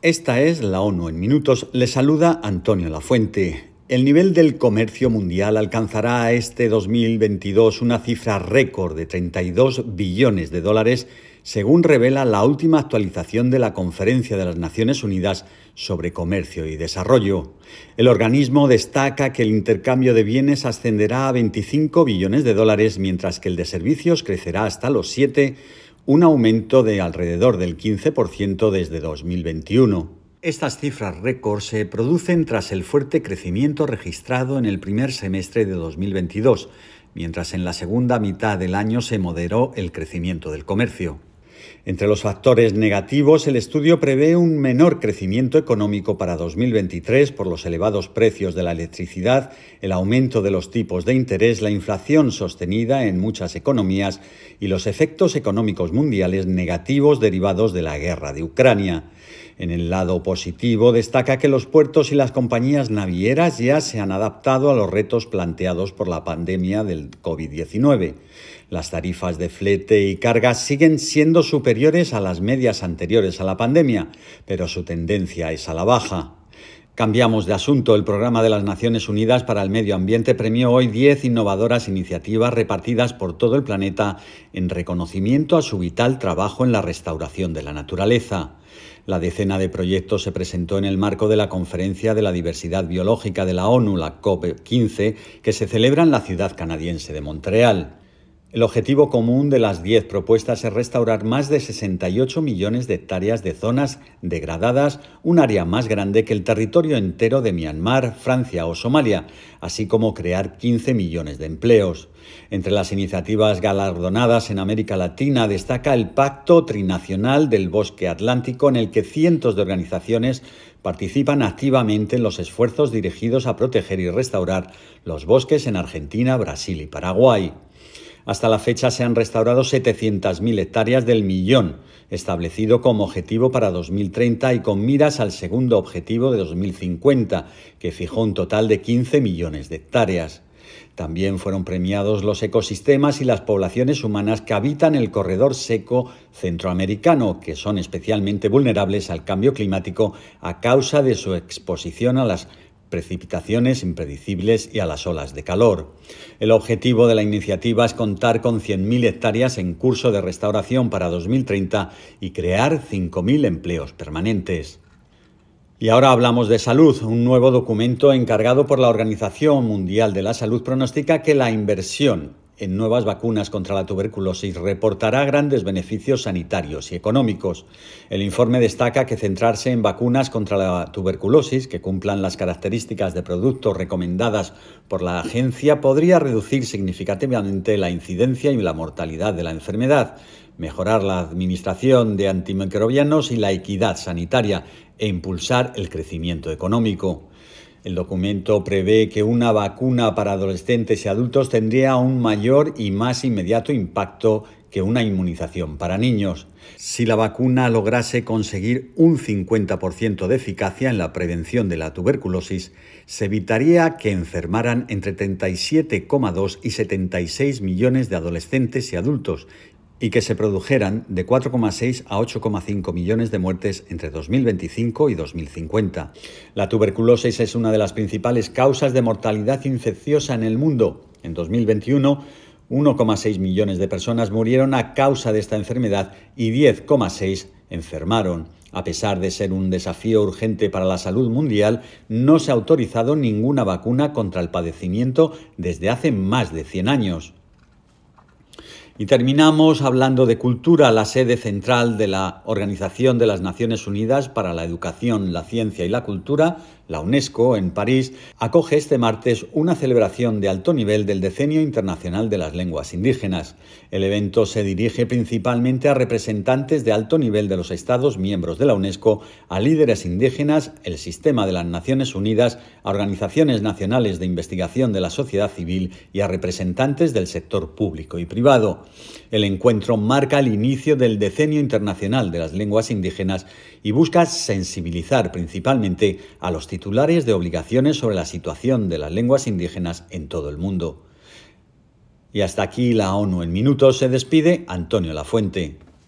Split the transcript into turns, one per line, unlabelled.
Esta es la ONU en minutos. Le saluda Antonio Lafuente. El nivel del comercio mundial alcanzará este 2022 una cifra récord de 32 billones de dólares, según revela la última actualización de la Conferencia de las Naciones Unidas sobre Comercio y Desarrollo. El organismo destaca que el intercambio de bienes ascenderá a 25 billones de dólares, mientras que el de servicios crecerá hasta los 7 un aumento de alrededor del 15% desde 2021. Estas cifras récord se producen tras el fuerte crecimiento registrado en el primer semestre de 2022, mientras en la segunda mitad del año se moderó el crecimiento del comercio. Entre los factores negativos, el estudio prevé un menor crecimiento económico para 2023 por los elevados precios de la electricidad, el aumento de los tipos de interés, la inflación sostenida en muchas economías y los efectos económicos mundiales negativos derivados de la guerra de Ucrania. En el lado positivo, destaca que los puertos y las compañías navieras ya se han adaptado a los retos planteados por la pandemia del COVID-19. Las tarifas de flete y carga siguen siendo superiores a las medias anteriores a la pandemia, pero su tendencia es a la baja. Cambiamos de asunto. El Programa de las Naciones Unidas para el Medio Ambiente premió hoy 10 innovadoras iniciativas repartidas por todo el planeta en reconocimiento a su vital trabajo en la restauración de la naturaleza. La decena de proyectos se presentó en el marco de la Conferencia de la Diversidad Biológica de la ONU, la COP15, que se celebra en la ciudad canadiense de Montreal. El objetivo común de las 10 propuestas es restaurar más de 68 millones de hectáreas de zonas degradadas, un área más grande que el territorio entero de Myanmar, Francia o Somalia, así como crear 15 millones de empleos. Entre las iniciativas galardonadas en América Latina destaca el Pacto Trinacional del Bosque Atlántico, en el que cientos de organizaciones participan activamente en los esfuerzos dirigidos a proteger y restaurar los bosques en Argentina, Brasil y Paraguay. Hasta la fecha se han restaurado 700.000 hectáreas del millón, establecido como objetivo para 2030 y con miras al segundo objetivo de 2050, que fijó un total de 15 millones de hectáreas. También fueron premiados los ecosistemas y las poblaciones humanas que habitan el corredor seco centroamericano, que son especialmente vulnerables al cambio climático a causa de su exposición a las precipitaciones impredecibles y a las olas de calor. El objetivo de la iniciativa es contar con 100.000 hectáreas en curso de restauración para 2030 y crear 5.000 empleos permanentes. Y ahora hablamos de salud. Un nuevo documento encargado por la Organización Mundial de la Salud pronostica que la inversión en nuevas vacunas contra la tuberculosis reportará grandes beneficios sanitarios y económicos. El informe destaca que centrarse en vacunas contra la tuberculosis que cumplan las características de productos recomendadas por la agencia podría reducir significativamente la incidencia y la mortalidad de la enfermedad, mejorar la administración de antimicrobianos y la equidad sanitaria e impulsar el crecimiento económico. El documento prevé que una vacuna para adolescentes y adultos tendría un mayor y más inmediato impacto que una inmunización para niños. Si la vacuna lograse conseguir un 50% de eficacia en la prevención de la tuberculosis, se evitaría que enfermaran entre 37,2 y 76 millones de adolescentes y adultos y que se produjeran de 4,6 a 8,5 millones de muertes entre 2025 y 2050. La tuberculosis es una de las principales causas de mortalidad infecciosa en el mundo. En 2021, 1,6 millones de personas murieron a causa de esta enfermedad y 10,6 enfermaron. A pesar de ser un desafío urgente para la salud mundial, no se ha autorizado ninguna vacuna contra el padecimiento desde hace más de 100 años. Y terminamos hablando de cultura, la sede central de la Organización de las Naciones Unidas para la Educación, la Ciencia y la Cultura, la UNESCO, en París, acoge este martes una celebración de alto nivel del Decenio Internacional de las Lenguas Indígenas. El evento se dirige principalmente a representantes de alto nivel de los Estados miembros de la UNESCO, a líderes indígenas, el sistema de las Naciones Unidas, a organizaciones nacionales de investigación de la sociedad civil y a representantes del sector público y privado. El encuentro marca el inicio del Decenio Internacional de las Lenguas Indígenas y busca sensibilizar principalmente a los titulares de obligaciones sobre la situación de las lenguas indígenas en todo el mundo. Y hasta aquí la ONU en minutos se despide Antonio Lafuente.